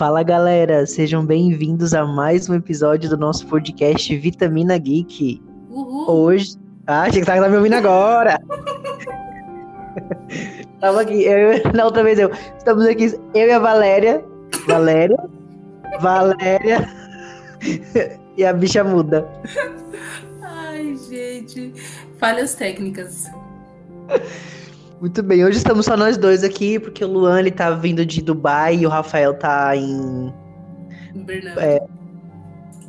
Fala galera, sejam bem-vindos a mais um episódio do nosso podcast Vitamina Geek. Uhul. Hoje. Ah, achei que tava me ouvindo agora! Tava aqui, eu, na outra vez eu. Estamos aqui, eu e a Valéria. Valéria. Valéria. e a bicha muda. Ai, gente. Falhas técnicas. Muito bem, hoje estamos só nós dois aqui, porque o Luan ele tá vindo de Dubai e o Rafael tá em. Bernardo. É.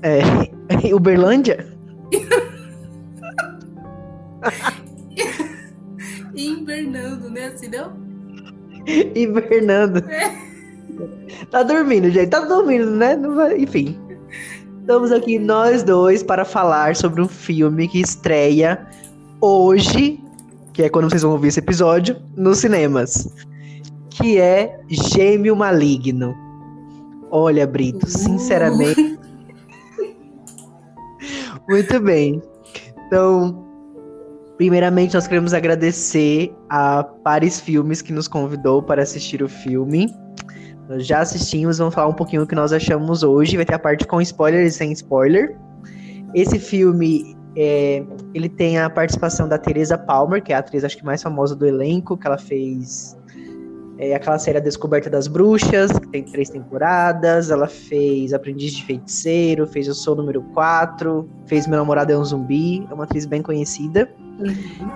É. Uberlândia? Hibernando, né? Assim, não? Hibernando. Tá dormindo, gente. Tá dormindo, né? Não vai... Enfim. Estamos aqui nós dois para falar sobre um filme que estreia hoje, que é quando vocês vão ouvir esse episódio, nos cinemas. Que é Gêmeo Maligno. Olha, Brito, sinceramente. Muito bem. Então, primeiramente, nós queremos agradecer a Paris Filmes que nos convidou para assistir o filme. Nós já assistimos, vamos falar um pouquinho do que nós achamos hoje. Vai ter a parte com spoiler e sem spoiler. Esse filme, é, ele tem a participação da Teresa Palmer, que é a atriz acho que mais famosa do elenco, que ela fez é, aquela série A Descoberta das Bruxas, que tem três temporadas. Ela fez Aprendiz de Feiticeiro, fez O Sou Número 4, fez Meu Namorado é um Zumbi. É uma atriz bem conhecida. Uhum.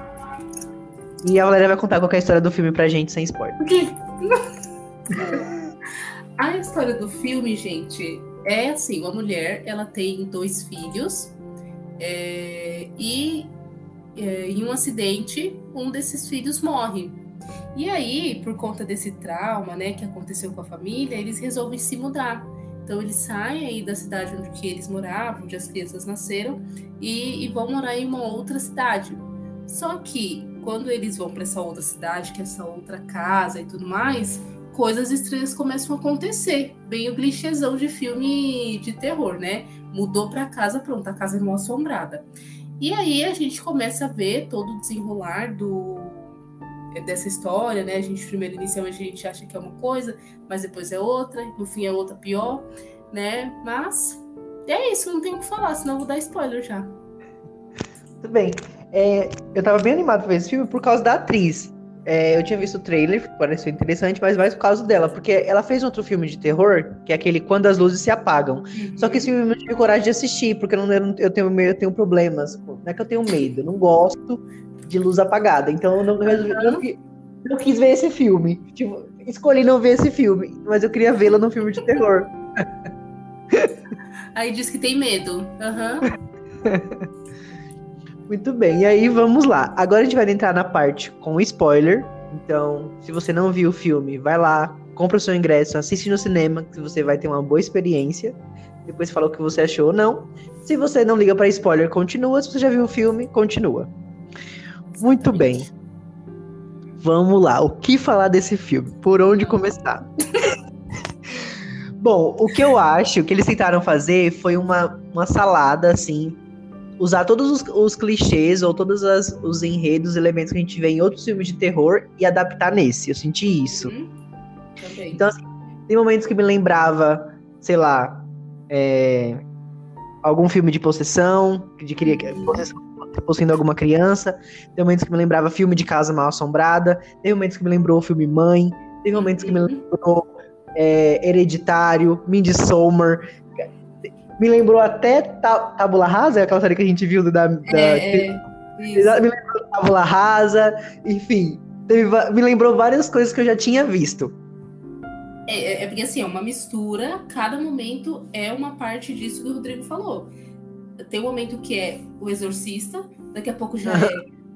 E a Valéria vai contar qual é história do filme pra gente sem spoiler. O quê? A história do filme, gente, é assim: uma mulher ela tem dois filhos é, e é, em um acidente um desses filhos morre. E aí, por conta desse trauma, né, que aconteceu com a família, eles resolvem se mudar. Então eles saem aí da cidade onde que eles moravam, onde as crianças nasceram, e, e vão morar em uma outra cidade. Só que quando eles vão para essa outra cidade, que é essa outra casa e tudo mais, coisas estranhas começam a acontecer. Bem o clichêzão de filme de terror, né? Mudou para casa, pronto, a casa é mal assombrada. E aí a gente começa a ver todo o desenrolar do dessa história, né? A gente primeiro inicialmente a gente acha que é uma coisa, mas depois é outra, no fim é outra pior, né? Mas é isso, não tem o que falar, senão eu vou dar spoiler já. Tudo bem. É, eu tava bem animado pra ver esse filme por causa da atriz. É, eu tinha visto o trailer, pareceu interessante, mas mais por causa dela, porque ela fez outro filme de terror, que é aquele Quando as Luzes Se Apagam. Uhum. Só que esse filme eu não tive coragem de assistir, porque eu, não, eu, tenho, eu tenho problemas. Não é que eu tenho medo, eu não gosto de luz apagada. Então eu não, resolvi, não, quis ver esse filme. Tipo, escolhi não ver esse filme, mas eu queria vê-la num filme de terror. Aí diz que tem medo. Aham. Muito bem, e aí vamos lá. Agora a gente vai entrar na parte com spoiler. Então, se você não viu o filme, vai lá, compra o seu ingresso, assiste no cinema, que você vai ter uma boa experiência. Depois fala o que você achou ou não. Se você não liga para spoiler, continua. Se você já viu o filme, continua. Muito bem. Vamos lá. O que falar desse filme? Por onde começar? Bom, o que eu acho que eles tentaram fazer foi uma, uma salada, assim. Usar todos os, os clichês ou todos as, os enredos, elementos que a gente vê em outros filmes de terror e adaptar nesse. Eu senti isso. Uhum. Então, assim, tem momentos que me lembrava, sei lá, é, algum filme de possessão, de queria possessão, possuindo alguma criança. Tem momentos que me lembrava filme de casa mal assombrada. Tem momentos que me lembrou o filme Mãe. Tem momentos que me Uhum. lembrou é, Hereditário, Midsommar. Me lembrou até Ta- Tábula Rasa, aquela série que a gente viu da, da é, é, isso. Exato, Me lembrou Tábula Rasa, enfim. teve me lembrou várias coisas que eu já tinha visto. É, é- é porque assim, é uma mistura, cada momento é uma parte disso que o Rodrigo falou. Tem um momento que é o exorcista, daqui a pouco já é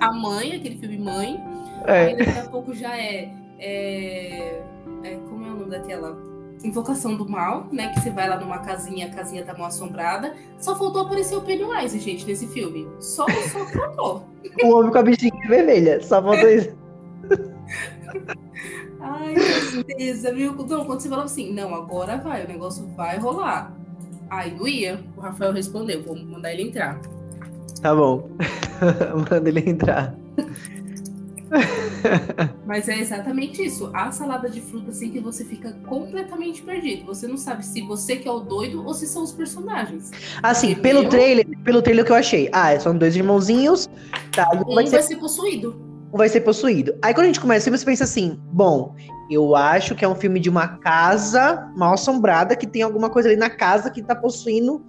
a, a mãe, aquele filme Mãe, aí É, daqui a pouco já é, é- é- Como é o nome daquela? Invocação do Mal, né? Que você vai lá numa casinha, a casinha tá mal assombrada. Só faltou aparecer o Pennywise, gente, nesse filme. Só, só faltou. o homem com a bichinha vermelha. Só faltou isso. Ai, tristeza, viu? Não, quando você falou assim, não, agora vai, o negócio vai rolar. Aí não ia. O Rafael respondeu, vou mandar ele entrar. Tá bom. Manda ele entrar. Mas é exatamente isso. A salada de fruta, assim, que você fica completamente perdido. Você não sabe se você que é o doido ou se são os personagens. Assim, pelo trailer, pelo trailer que eu achei. Ah, são dois irmãozinhos. Tá, um vai ser... vai ser possuído. Vai ser possuído. Aí quando a gente começa, você pensa assim, bom, eu acho que é um filme de uma casa mal assombrada que tem alguma coisa ali na casa que tá possuindo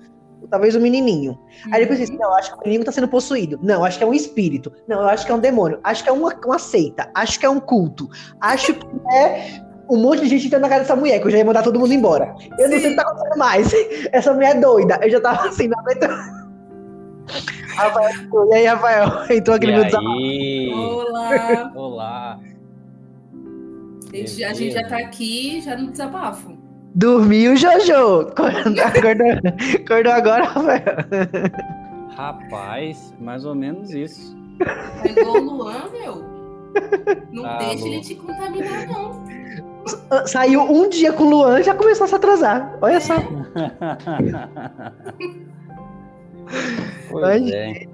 talvez o um menininho. Uhum. Aí depois assim, não, eu acho que o menino tá sendo possuído. Não, acho que é um espírito. Não, eu acho que é um demônio. Acho que é uma, uma seita. Acho que é um culto. Acho que é um monte de gente entrando na casa dessa mulher, que eu já ia mandar todo mundo embora. Eu Sim. não sei o que tá acontecendo mais. Essa mulher é doida. Eu já tava assim, não aguentando. Rafael, e aí, Rafael? Entrou aquele meu desabafo. Olá! Olá! A gente, a gente já tá aqui, já no desabafo. Dormiu, Jojo. Acordou, acordou agora, Rafael. Rapaz, mais ou menos isso. Pegou o Luan, meu. Não tá deixa ele te contaminar, não. Saiu um dia com o Luan e já começou a se atrasar. Olha é. só. pois é.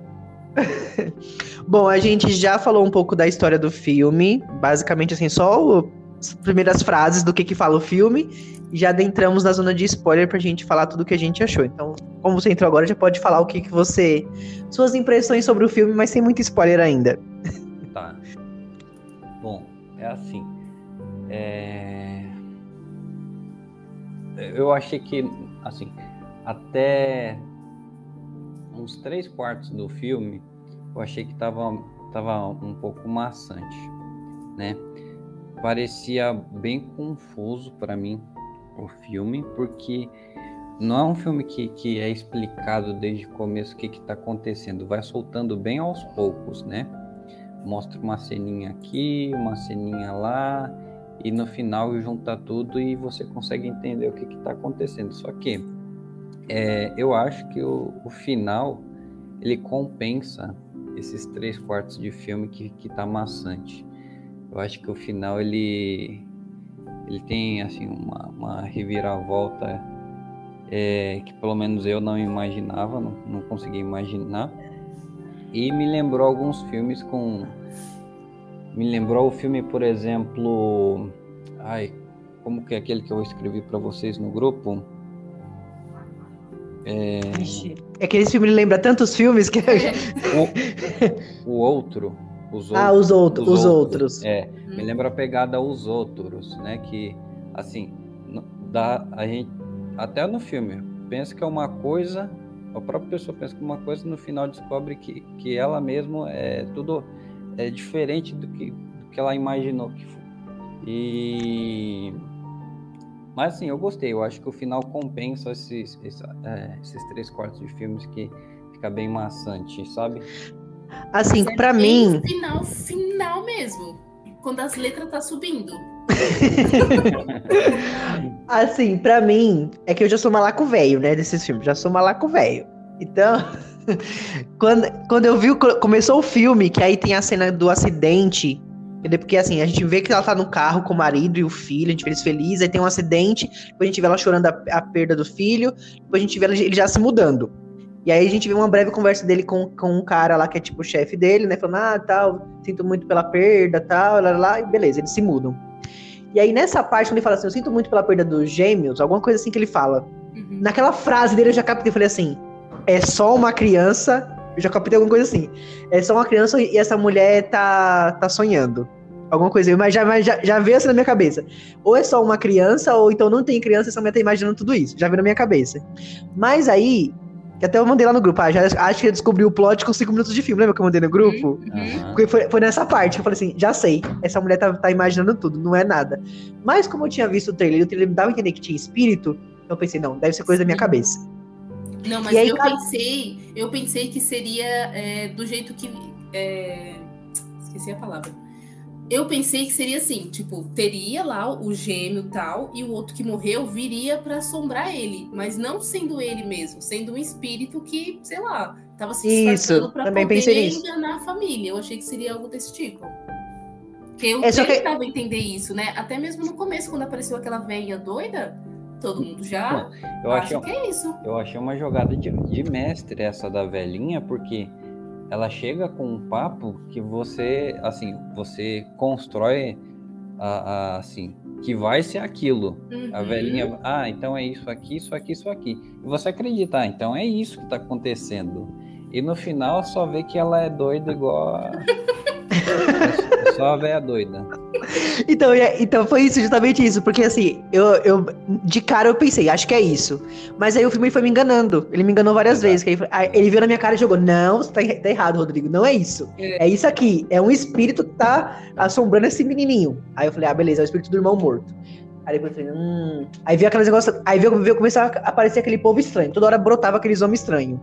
Bom, a gente já falou um pouco da história do filme. Basicamente, assim, só as primeiras frases do que, que fala o filme já adentramos na zona de spoiler pra gente falar tudo o que a gente achou. Então, como você entrou agora, já pode falar o que, que você. Suas impressões sobre o filme, mas sem muito spoiler ainda. Tá. Bom, é assim. É... Eu achei que, assim, até uns três quartos do filme, eu achei que tava, tava um pouco maçante, né? Parecia bem confuso para mim o filme, porque não é um filme que, que é explicado desde o começo o que está acontecendo, vai soltando bem aos poucos, né? Mostra uma ceninha aqui, uma ceninha lá, e no final junta tudo e você consegue entender o que está acontecendo. Só que é, eu acho que o, o, final ele compensa esses três quartos de filme que, que tá maçante. Eu acho que o final ele ele tem assim uma, uma reviravolta é, que pelo menos eu não imaginava, não, não conseguia imaginar. E me lembrou alguns filmes com. Me lembrou o filme, por exemplo. Ai, como que é aquele que eu escrevi para vocês no grupo? É... é que esse filme lembra tantos filmes que. o, o outro. Os ah, os, outros, os, os outros. outros. É, hum. me lembra a pegada aos outros, né? Que, assim, dá, a gente, até no filme, pensa que é uma coisa, a própria pessoa pensa que é uma coisa, no final descobre que, que ela mesma é tudo é diferente do que, do que ela imaginou que foi. E... Mas, assim, eu gostei. Eu acho que o final compensa esses, esses, é, esses três quartos de filmes que fica bem maçante, sabe? Assim, é para mim. Final, final mesmo. Quando as letras tá subindo. assim, para mim, é que eu já sou malaco velho, né, desses filmes. Já sou malaco velho. Então, quando, quando eu vi, começou o filme, que aí tem a cena do acidente. Porque assim, a gente vê que ela tá no carro com o marido e o filho, a gente vê eles felizes, aí tem um acidente, depois a gente vê ela chorando a, a perda do filho, depois a gente vê ele já se mudando. E aí a gente vê uma breve conversa dele com, com um cara lá que é tipo o chefe dele, né? Falando, ah, tal, sinto muito pela perda, tal, lá, lá, e beleza, eles se mudam. E aí nessa parte, quando ele fala assim, eu sinto muito pela perda dos gêmeos, alguma coisa assim que ele fala. Uhum. Naquela frase dele eu já captei, falei assim, é só uma criança, eu já captei alguma coisa assim, é só uma criança e essa mulher tá, tá sonhando. Alguma coisa, mas já, mas já, já veio assim na minha cabeça. Ou é só uma criança, ou então não tem criança, essa mulher tá imaginando tudo isso. Já veio na minha cabeça. Mas aí, que até eu mandei lá no grupo. Ah, já acho que eu descobri o plot com 5 minutos de filme. Lembra que eu mandei no grupo? Uhum. Porque foi, foi, nessa parte que eu falei assim: já sei, essa mulher tá, tá, imaginando tudo, não é nada. Mas como eu tinha visto o trailer e o trailer me dava a entender que tinha espírito, eu pensei: não, deve ser coisa da minha cabeça. Não, mas aí, eu cara... pensei, eu pensei que seria é, do jeito que. É... Esqueci a palavra eu pensei que seria assim, tipo, teria lá o gêmeo tal, e o outro que morreu viria para assombrar ele, mas não sendo ele mesmo, sendo um espírito que, sei lá, tava se disfarçando pra também poder pensei enganar a família. Eu achei que seria algo desse tipo. Porque eu é, tentava que... entender isso, né? Até mesmo no começo, quando apareceu aquela velha doida, todo mundo já eu acha achei, que é isso. Eu achei uma jogada de, de mestre essa da velhinha, porque ela chega com um papo que você, assim, você constrói a, a, assim, que vai ser aquilo. Uhum. A velhinha, ah, então é isso aqui, isso aqui, isso aqui. E você acredita, ah, então é isso que está acontecendo. E no final só vê que ela é doida igual a... é só a velha doida. Então, então foi isso, justamente isso, porque assim, eu, eu de cara eu pensei, acho que é isso. Mas aí o filme foi me enganando. Ele me enganou várias Exato. vezes. Aí, ele viu na minha cara e jogou: Não, você tá, tá errado, Rodrigo. Não é isso. É. é. isso aqui. É um espírito que tá assombrando esse menininho. Aí eu falei: Ah, beleza, é o espírito do irmão morto. Aí depois eu falei, hum. Aí vi aqueles negócios. Aí veio, veio começar a aparecer aquele povo estranho. Toda hora brotava aqueles homens estranhos.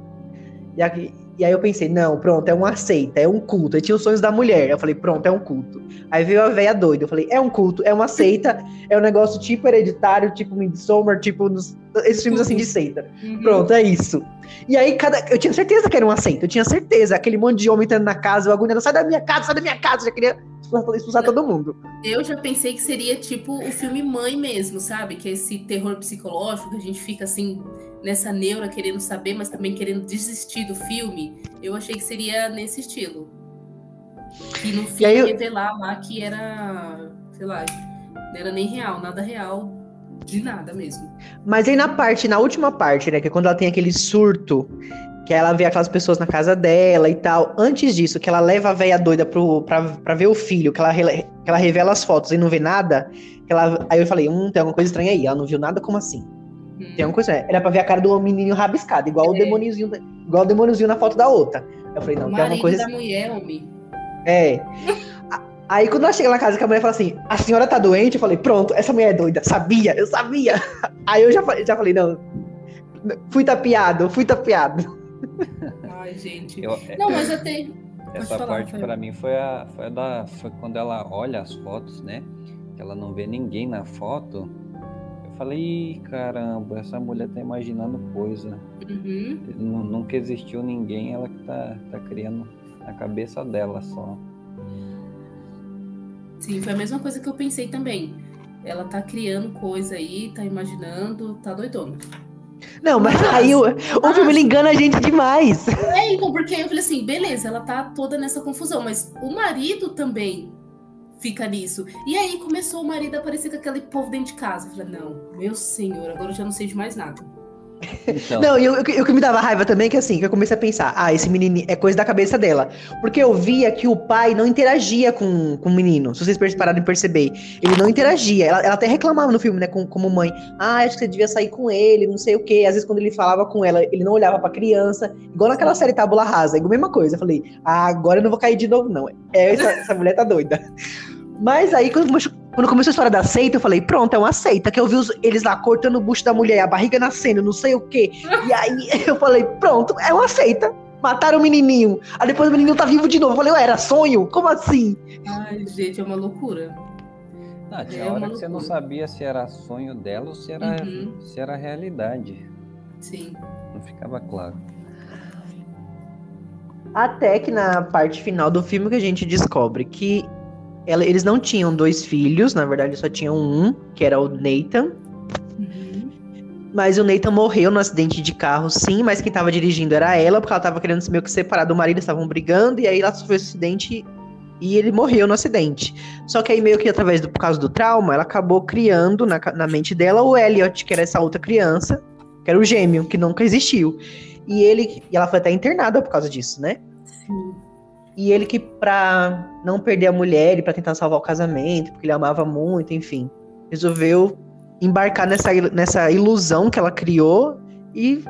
E, aqui, e aí eu pensei, não, pronto, é uma seita, é um culto. Aí tinha os sonhos da mulher. Eu falei, pronto, é um culto. Aí veio a velha doida. Eu falei, é um culto, é uma seita, é um negócio tipo hereditário, tipo Midsommar, tipo nos, esses filmes assim de seita. Uhum. Pronto, é isso. E aí cada, eu tinha certeza que era uma seita, eu tinha certeza. Aquele monte de homem entrando na casa, o agulhando, sai da minha casa, sai da minha casa. Eu já queria expulsar todo mundo. Eu já pensei que seria tipo o filme Mãe mesmo, sabe? Que é esse terror psicológico que a gente fica assim nessa neura querendo saber, mas também querendo desistir do filme, eu achei que seria nesse estilo. Que no fim eu... revelar lá que era, sei lá, não era nem real, nada real de nada mesmo. Mas aí na parte, na última parte, né, que é quando ela tem aquele surto, que ela vê aquelas pessoas na casa dela e tal. Antes disso, que ela leva a velha doida pro, pra, pra ver o filho, que ela, que ela revela as fotos e não vê nada. Que ela, aí eu falei, hum, tem alguma coisa estranha aí. Ela não viu nada, como assim? Tem uma coisa, era pra ver a cara do menino rabiscado, igual é. o demôniozinho, igual o demôniozinho na foto da outra. Eu falei, não, o tem alguma coisa. da mulher, homem. É. Aí quando ela chega na casa que a mulher fala assim, a senhora tá doente, eu falei, pronto, essa mulher é doida, sabia, eu sabia. Aí eu já, já falei, não, fui tapeado, fui tapeado. Ai, gente. Eu, é, não, mas até. Essa falar, parte para mim foi a, foi a da. Foi quando ela olha as fotos, né? Que ela não vê ninguém na foto Falei, caramba, essa mulher tá imaginando coisa. Uhum. Nunca existiu ninguém, ela que tá, tá criando na cabeça dela só. Sim, foi a mesma coisa que eu pensei também. Ela tá criando coisa aí, tá imaginando, tá doidona. Não, mas, mas aí o, o filme engana a gente demais. É, então, porque eu falei assim, beleza, ela tá toda nessa confusão, mas o marido também fica nisso. E aí começou o marido a aparecer com aquele povo dentro de casa. Eu falei, não, meu senhor, agora eu já não sei de mais nada. Então. Não, e o que me dava raiva também é que assim, que eu comecei a pensar, ah, esse menino é coisa da cabeça dela. Porque eu via que o pai não interagia com, com o menino, se vocês pararam de perceber. Ele não interagia. Ela, ela até reclamava no filme, né, com, como mãe. Ah, acho que você devia sair com ele, não sei o quê. Às vezes, quando ele falava com ela, ele não olhava pra criança. Igual naquela série Tábula Rasa, igual a mesma coisa. Eu falei, ah, agora eu não vou cair de novo, não. É, essa, essa mulher tá doida. Mas aí, quando quando começou a história da seita, eu falei, pronto, é uma seita. Que eu vi os, eles lá cortando o bucho da mulher, a barriga nascendo, não sei o quê. E aí eu falei, pronto, é uma seita. Mataram o menininho. Aí depois o menininho tá vivo de novo. Eu falei, ué, era sonho? Como assim? Ai, gente, é uma loucura. Não, tinha é hora que você não sabia se era sonho dela ou se era, uhum. se era realidade. Sim. Não ficava claro. Até que na parte final do filme que a gente descobre que ela, eles não tinham dois filhos, na verdade só tinham um, que era o Nathan. Uhum. Mas o Nathan morreu no acidente de carro, sim, mas quem tava dirigindo era ela, porque ela tava querendo se meio que separar do marido, estavam brigando, e aí ela sofreu esse acidente e ele morreu no acidente. Só que aí, meio que através do por causa do trauma, ela acabou criando na, na mente dela o Elliot, que era essa outra criança, que era o gêmeo, que nunca existiu. E ele. E ela foi até internada por causa disso, né? Sim. E ele que, pra não perder a mulher e pra tentar salvar o casamento, porque ele amava muito, enfim, resolveu embarcar nessa, nessa ilusão que ela criou e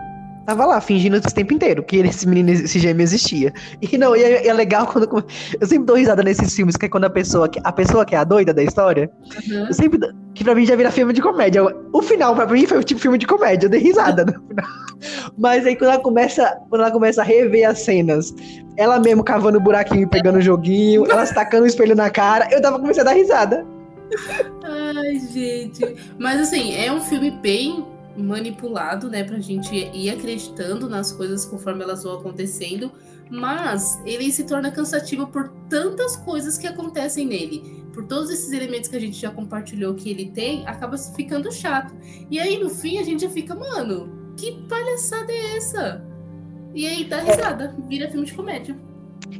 tava lá, fingindo esse tempo inteiro que esse menino, esse gêmeo existia. E não, e é, é, legal quando. Eu sempre dou risada nesses filmes, que é quando a pessoa, a pessoa que é a doida da história, uhum. eu sempre. Que pra mim já vira filme de comédia. O final, pra mim, foi tipo filme de comédia, eu dei risada no final. Mas aí quando ela começa, quando ela começa a rever as cenas, ela mesmo cavando buraquinho e pegando o joguinho, ela tacando o espelho na cara, eu tava começando a dar risada. Ai, gente. Mas assim, é um filme bem manipulado, né, pra gente ir acreditando nas coisas conforme elas vão acontecendo, mas ele se torna cansativo por tantas coisas que acontecem nele, por todos esses elementos que a gente já compartilhou que ele tem, acaba ficando chato. E aí no fim a gente já fica, mano, que palhaçada é essa? E aí dá risada, vira filme de comédia.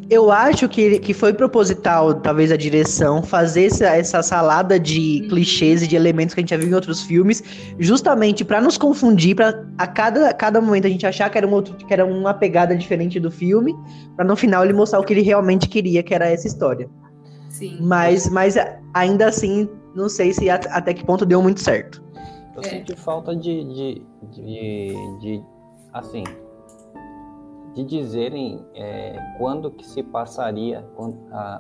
Eu acho que, que foi proposital, talvez, a direção, fazer essa, essa salada de clichês e de elementos que a gente já viu em outros filmes, justamente pra nos confundir, pra a cada, cada momento a gente achar que era, um outro, que era uma pegada diferente do filme, pra no final ele mostrar o que ele realmente queria, que era essa história. Sim. Mas, mas ainda assim, não sei se at- até que ponto deu muito certo. Eu É. senti falta de, de, de, de, assim, de dizerem é, quando que se passaria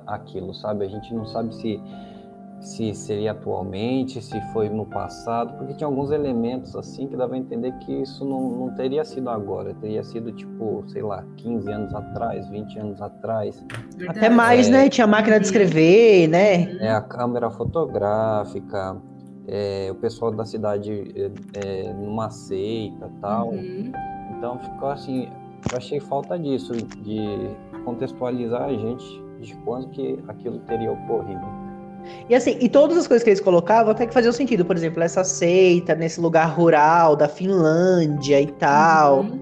aquilo, sabe? A gente não sabe se, se seria atualmente, se foi no passado, porque tinha alguns elementos assim que dava a entender que isso não, não teria sido agora, teria sido tipo, sei lá, 15 anos atrás, 20 anos atrás. Verdade. Até mais, É. né? Tinha máquina de escrever, né? É a câmera fotográfica, é, o pessoal da cidade é, é, numa seita tal. Uhum. Então ficou assim, eu achei falta disso, de contextualizar a gente de quando que aquilo teria ocorrido. E assim, e todas as coisas que eles colocavam até que faziam sentido. Por exemplo, essa seita nesse lugar rural da Finlândia e tal. Uhum.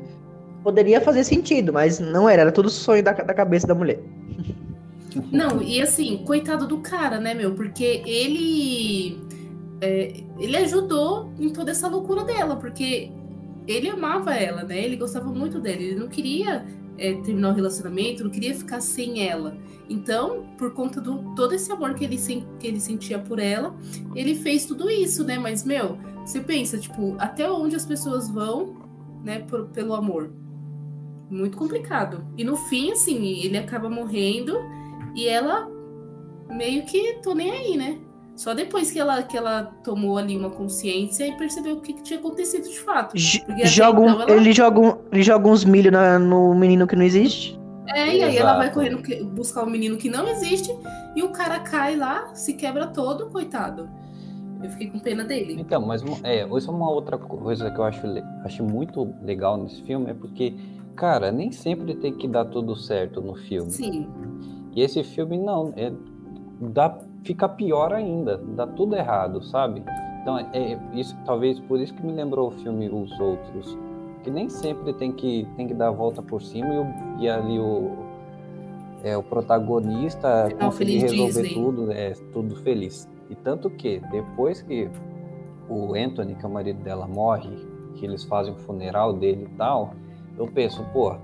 Poderia fazer sentido, mas não era. Era tudo sonho da, da cabeça da mulher. Não, e assim, coitado do cara, né, meu? Porque ele. é, ele ajudou em toda essa loucura dela, porque ele amava ela, né? Ele gostava muito dela. Ele não queria é, terminar o relacionamento, não queria ficar sem ela. Então, por conta do todo esse amor que ele, que ele sentia por ela, ele fez tudo isso, né? Mas, meu, você pensa, tipo, até onde as pessoas vão, né, por- pelo amor? Muito complicado. E no fim, assim, ele acaba morrendo e ela meio que tô nem aí, né? Só depois que ela, que ela tomou ali uma consciência e percebeu o que, que tinha acontecido de fato. Joga um- então ela- ele, joga um, ele joga uns milho na- no menino que não existe. É, e aí ela vai Exato. correndo buscar um menino que não existe e o cara cai lá, se quebra todo, coitado. Eu fiquei com pena dele. Então, mas é, isso é uma outra coisa que eu acho, acho muito legal nesse filme, é porque, cara, nem sempre tem que dar tudo certo no filme. Sim. E esse filme não, é, dá, fica pior ainda, dá tudo errado, sabe? Então é, é isso, talvez por isso que me lembrou o filme Os Outros, que nem sempre tem que tem que dar a volta por cima e, o- e ali o é, o protagonista Final conseguir feliz resolver Disney. tudo, é tudo feliz. E tanto que depois que o Anthony, que é o marido dela, morre, que eles fazem o funeral dele e tal, eu penso, pô,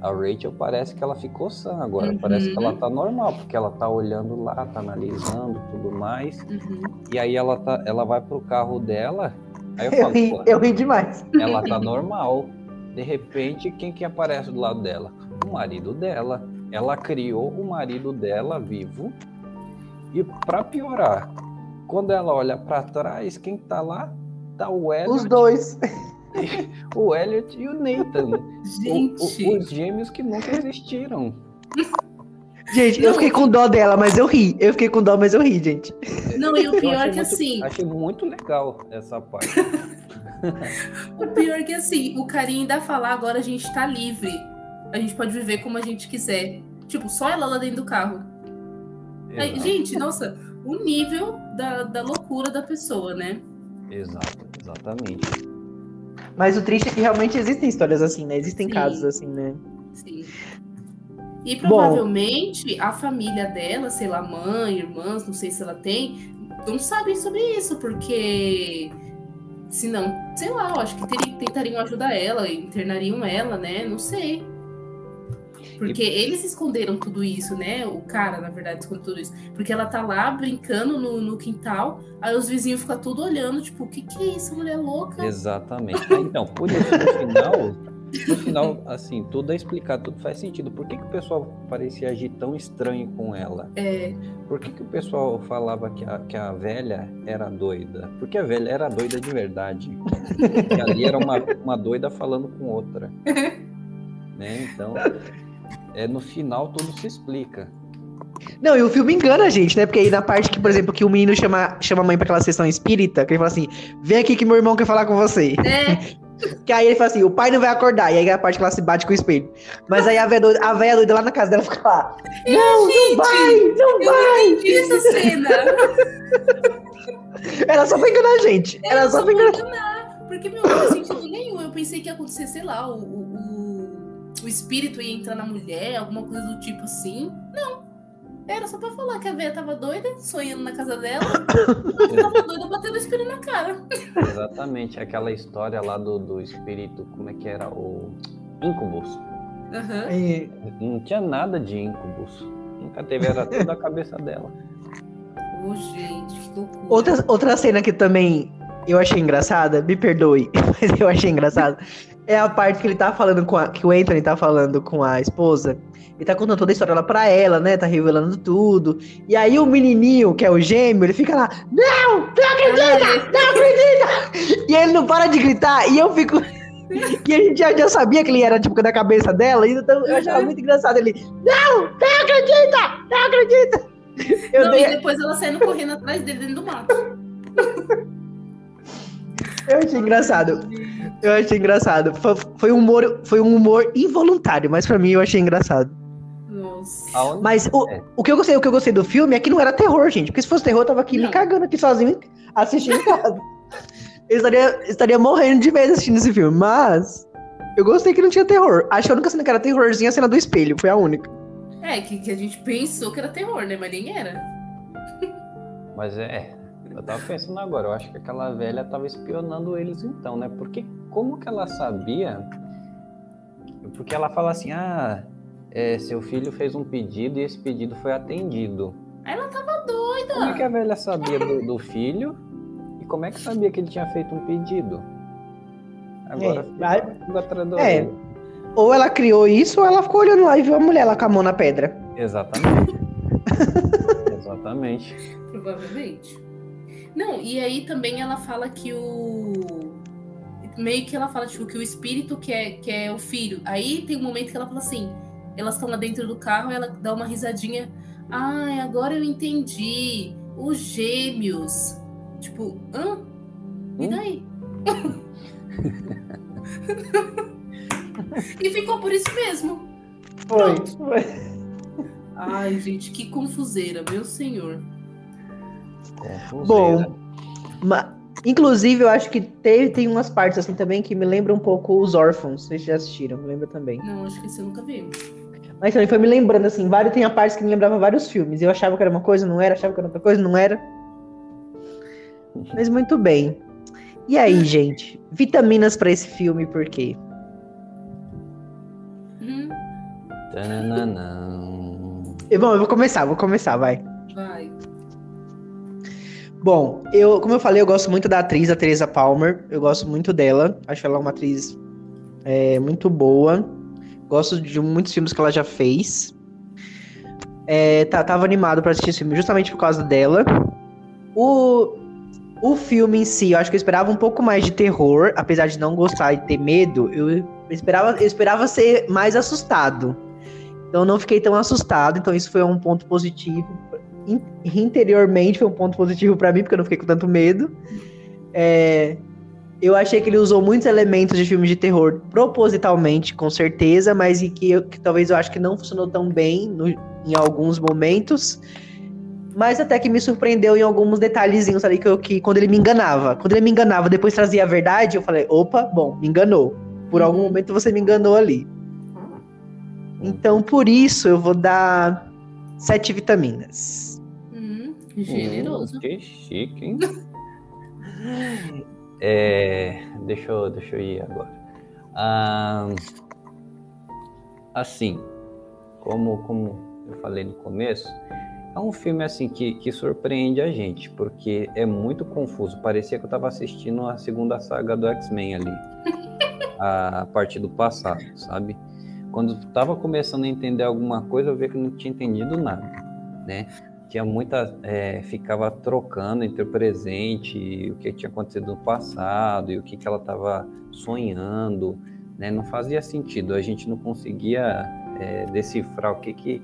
a Rachel parece que ela ficou sã agora, Uhum. parece que ela tá normal, porque ela tá olhando lá, tá analisando tudo mais, Uhum. e aí ela, tá, ela vai pro carro dela, aí eu Eu falo, ri, pô, eu ri demais. ela tá normal. De repente, quem que aparece do lado dela? O marido dela. Ela criou o marido dela vivo. E pra piorar, quando ela olha pra trás, quem tá lá? Tá o Elliot, Os dois. o Elliot e o Nathan. O- Gente. o- os gêmeos que nunca existiram. Gente, eu fiquei com dó dela, mas eu ri. Eu fiquei com dó, mas eu ri, gente. Não, e o pior achei que muito- assim, Achei muito legal essa parte. o pior que assim, o carinha ainda falar agora a gente tá livre. A gente pode viver como a gente quiser. Tipo, só ela lá dentro do carro. Aí, gente, nossa, o nível da, da loucura da pessoa, né? exato, exatamente. Mas o triste é que realmente existem histórias assim, né? Existem Sim. casos assim, né? Sim. E Bom. provavelmente a família dela, sei lá, mãe, irmãs, não sei se ela tem, não sabem sobre isso, porque se não, sei lá, eu acho que teriam- tentariam ajudar ela, internariam ela, né? Não sei. Porque eles esconderam tudo isso, né? O cara, na verdade, escondeu tudo isso. Porque ela tá lá brincando no, no quintal, aí os vizinhos ficam tudo olhando, tipo, o que que é isso, mulher louca? Exatamente. Então, por isso, no final, no final, assim, tudo é explicado, tudo faz sentido. Por que, que o pessoal parecia agir tão estranho com ela? É, Por que, que o pessoal falava que a, que a velha era doida? Porque a velha era doida de verdade. que ali era uma, uma doida falando com outra. né? Então, é, no final tudo se explica. Não, e o filme engana a gente, né? Porque aí na parte que, por exemplo, que o menino chama, chama a mãe pra aquela sessão espírita, que ele fala assim: vem aqui que meu irmão quer falar com você. é, Que aí ele fala assim: o pai não vai acordar. E aí é a parte que ela se bate com o espelho. Mas aí a velha doida, a velha doida lá na casa dela fica lá: não, não vai, não eu vai. não entendi essa cena. Era só pra enganar a gente. Era só pra enganar. enganar. Porque, meu, não faz sentido nenhum. Eu pensei que ia acontecer, sei lá, o, o, o- espírito ia entrar na mulher, alguma coisa do tipo assim. Não. Era só pra falar que a véia tava doida, sonhando na casa dela. tava doida batendo o espírito na cara. Exatamente, aquela história lá do, do espírito, como é que era? O Incubus. Aham. E- Não tinha nada de Incubus. Nunca teve, era tudo a cabeça dela. Ô, gente, que loucura. Outra, outra cena que também eu achei engraçada, me perdoe, mas eu achei engraçada, é a parte que ele tá falando com a. que o Anthony tá falando com a esposa. Ele tá contando toda a história lá pra ela, né? Tá revelando tudo. E aí o menininho, que é o gêmeo, ele fica lá, não, não acredita, não acredita! E ele não para de gritar, e eu fico. E a gente já, já sabia que ele era tipo da cabeça dela, então eu achava muito engraçado ele. Não! Não acredita! Não acredita! Eu Não, dei- e depois ela saindo correndo atrás dele dentro do mato. Eu achei engraçado. Eu achei engraçado. Foi, foi um humor, foi um humor involuntário, mas pra mim eu achei engraçado. Nossa. Mas o, É. o que eu gostei, o que eu gostei do filme é que não era terror, gente. Porque se fosse terror, eu tava aqui me Não. cagando aqui sozinho, assistindo em casa. Eu estaria, estaria morrendo de medo assistindo esse filme, mas eu gostei que não tinha terror. Acho que a única cena que era terrorzinha é a cena do espelho, foi a única. É, que, que a gente pensou que era terror, né? Mas nem era. Mas é, eu tava pensando agora, eu acho que aquela velha tava espionando eles então, né? Porque como que ela sabia? Porque ela fala assim, ah, é, seu filho fez um pedido e esse pedido foi atendido. Ela tava doida. Como é que a velha sabia do, do filho? E como é que sabia que ele tinha feito um pedido? Agora É, É. Ou ela criou isso, ou ela ficou olhando lá e viu a mulher lá com a mão na pedra. Exatamente. Exatamente. Provavelmente. Não, e aí também ela fala que o. Meio que ela fala, tipo, que o espírito quer, quer o filho. Aí tem um momento que ela fala assim: elas estão lá dentro do carro, ela dá uma risadinha. Ai, agora eu entendi. Os gêmeos. Tipo, hã? E Hum? daí? e ficou por isso mesmo. Foi. Ai, gente, que confuseira, meu senhor. Bom, ma- inclusive eu acho que teve, tem umas partes assim também que me lembram um pouco os órfãos. Vocês já assistiram, me lembra também. Não, acho que esse eu nunca vi. Mas também foi me lembrando assim, vários, tem a partes que me lembrava vários filmes. Eu achava que era uma coisa, não era, achava que era outra coisa, não era. Mas muito bem. E aí, gente? Vitaminas pra esse filme, por quê? Hum. E, Bom, eu vou começar, vou começar, vai. Bom, eu, como eu falei, eu gosto muito da atriz, a Teresa Palmer. Eu gosto muito dela. Acho ela uma atriz é, muito boa. Gosto de muitos filmes que ela já fez. É, tá- tava animado pra assistir esse filme justamente por causa dela. O, o filme em si, eu acho que eu esperava um pouco mais de terror, apesar de não gostar e ter medo. Eu esperava, eu esperava ser mais assustado. Então eu não fiquei tão assustado. Então isso foi um ponto positivo interiormente foi um ponto positivo pra mim, porque eu não fiquei com tanto medo. É, eu achei que ele usou muitos elementos de filmes de terror propositalmente, com certeza, mas em que, eu- que talvez eu acho que não funcionou tão bem no- em alguns momentos. Mas até que me surpreendeu em alguns detalhezinhos ali que, eu, que quando ele me enganava. Quando ele me enganava, depois trazia a verdade, eu falei, opa, bom, me enganou. Por algum momento você me enganou ali. Então, por isso, eu vou dar sete vitaminas. Generoso. Hum, que chique, hein? É, deixa, eu, deixa eu ir agora. Ah, assim, como, como eu falei no começo, é um filme assim que, que surpreende a gente, porque é muito confuso. Parecia que eu estava assistindo a segunda saga do X-Men ali, a partir do passado, sabe? Quando eu tava começando a entender alguma coisa, eu vi que não tinha entendido nada, né? Tinha muita é, ficava trocando entre o presente e o que tinha acontecido no passado e o que, que ela estava sonhando né? Não fazia sentido. A gente não conseguia é, decifrar o que que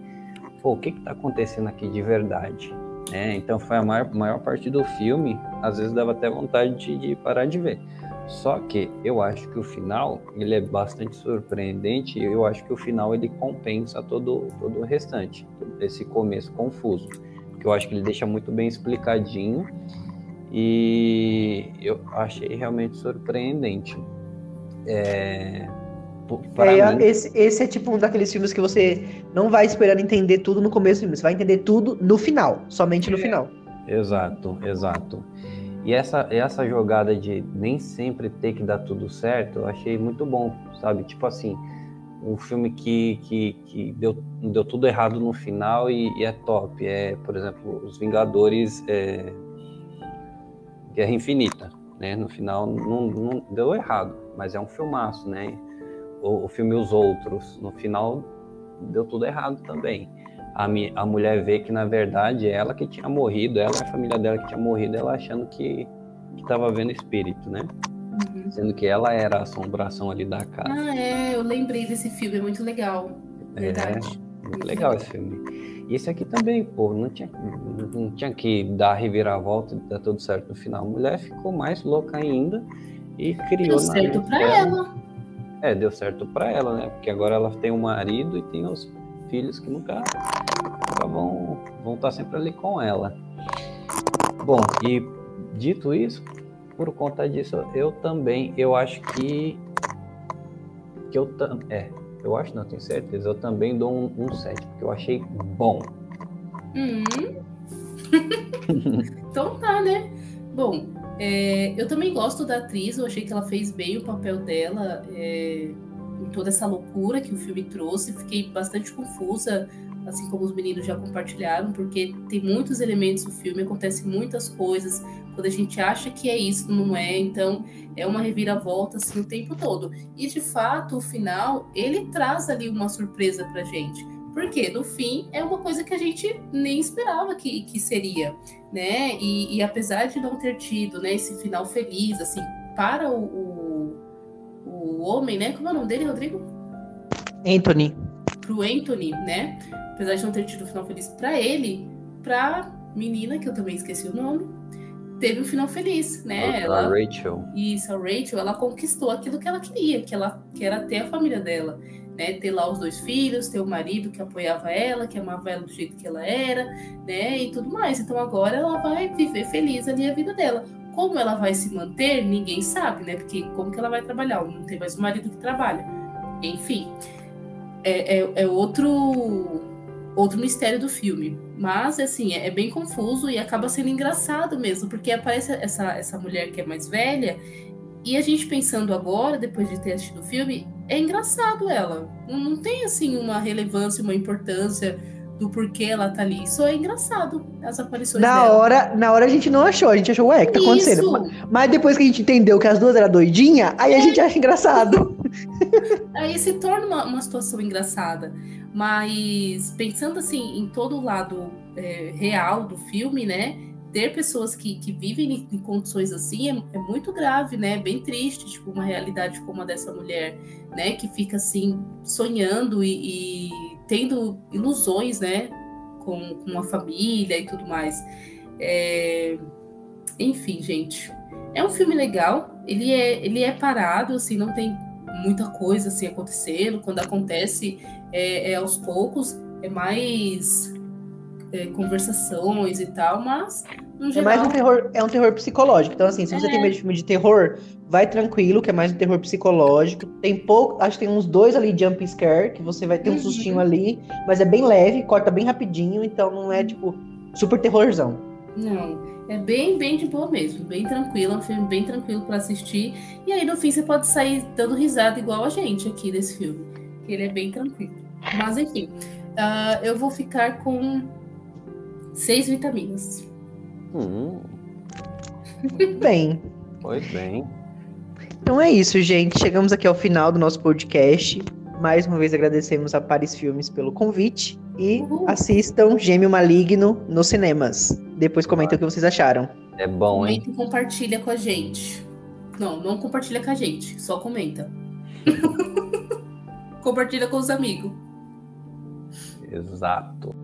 pô, o que que tá acontecendo aqui de verdade né? Então foi a maior, maior parte do filme às vezes dava até vontade de, de parar de ver. Só que eu acho que o final ele é bastante surpreendente e eu acho que o final ele compensa todo todo o restante esse começo confuso que eu acho que ele deixa muito bem explicadinho e eu achei realmente surpreendente. É, É, mim... esse, esse é tipo um daqueles filmes que você não vai esperando entender tudo no começo do filme, você vai entender tudo no final, somente no é. final. Exato, exato. E essa, essa jogada de nem sempre ter que dar tudo certo, eu achei muito bom, sabe? Tipo assim, um filme que, que, que deu, deu tudo errado no final e, e é top. É, por exemplo, Os Vingadores é, Guerra Infinita, né? No final não, não deu errado, mas é um filmaço, né? O, o filme Os Outros, no final deu tudo errado também. A, a mulher vê que na verdade ela que tinha morrido, ela a família dela que tinha morrido, ela achando que estava vendo espírito, né? Uhum. Sendo que ela era a assombração ali da casa. Ah, é, eu lembrei desse filme, é muito legal. É, verdade. É, muito legal, esse filme. E esse aqui também, pô, não tinha, não tinha que dar a reviravolta e dar tudo certo no final. A mulher ficou mais louca ainda e criou. Deu certo pra ela. É, deu certo pra ela, né? Porque agora ela tem um marido e tem os filhos que nunca, nunca vão, vão estar sempre ali com ela. Bom, e dito isso, por conta disso, eu também, eu acho que que eu é, eu acho, não tenho certeza, eu também dou um, um 7, porque eu achei bom. Hum. então tá, né? Bom, é, eu também gosto da atriz, eu achei que ela fez bem o papel dela é, em toda essa loucura que o filme trouxe. Fiquei bastante confusa assim como os meninos já compartilharam, porque tem muitos elementos no filme, acontecem muitas coisas. Quando a gente acha que é isso, não é. Então, é uma reviravolta assim o tempo todo. E de fato, o final, ele traz ali uma surpresa pra gente. Porque no fim é uma coisa que a gente nem esperava que, que seria, né? E, e apesar de não ter tido né, esse final feliz, assim, para o, o, o homem, né? Como é o nome dele, Rodrigo? Anthony. Pro Anthony, né? apesar de não ter tido um final feliz para ele, pra menina, que eu também esqueci o nome, teve um final feliz, né? ela, a Rachel. Isso, a Rachel, ela conquistou aquilo que ela queria, que ela que era ter a família dela, né? Ter lá os dois filhos, ter o marido que apoiava ela, que amava ela do jeito que ela era, né? E tudo mais. Então agora ela vai viver feliz ali a vida dela. Como ela vai se manter, ninguém sabe, né? Porque como que ela vai trabalhar? Não tem mais o marido que trabalha. Enfim, é, é, é outro outro mistério do filme. Mas, assim, é, é, bem confuso e acaba sendo engraçado mesmo, porque aparece essa, essa mulher que é mais velha, e a gente pensando agora, depois de ter assistido o filme, é engraçado ela. Não, não tem, assim, uma relevância, uma importância do porquê ela tá ali. Só é engraçado as aparições na dela. Hora, na hora a gente não achou, a gente achou, ué, o que tá acontecendo? Mas, mas depois que a gente entendeu que as duas eram doidinha, aí é. a gente acha engraçado. aí se torna uma, uma situação engraçada. Mas pensando assim em todo o lado é, real do filme, né? Ter pessoas que, que vivem em, em condições assim é, é, muito grave, né? Bem triste, tipo, uma realidade como a dessa mulher, né? Que fica assim, sonhando e, e tendo ilusões, né? Com, com uma família e tudo mais. É... Enfim, gente. É um filme legal. Ele é, ele é parado, assim, não tem muita coisa assim acontecendo. Quando acontece, é, é aos poucos, é mais é, conversações e tal, mas no geral... É mais um terror, é um terror psicológico. Então, assim, se você é. tem medo de filme de terror, vai tranquilo, que é mais um terror psicológico. Tem pouco, acho que tem uns dois ali jump scare, que você vai ter um uhum. sustinho ali, mas é bem leve, corta bem rapidinho, então não é tipo super terrorzão. Não, é bem, bem de boa mesmo, bem tranquilo, é um filme bem tranquilo para assistir. E aí no fim você pode sair dando risada igual a gente aqui desse filme, que ele é bem tranquilo. Mas enfim, uh, eu vou ficar com seis vitaminas. Hum. bem. Pois bem. Então é isso, gente. Chegamos aqui ao final do nosso podcast. Mais uma vez agradecemos a Paris Filmes pelo convite e Uhul. assistam Gêmeo Maligno nos cinemas. Depois comentem o que vocês acharam. É bom, hein? Comenta e compartilha com a gente. Não, não compartilha com a gente, só comenta. compartilha com os amigos. Exato.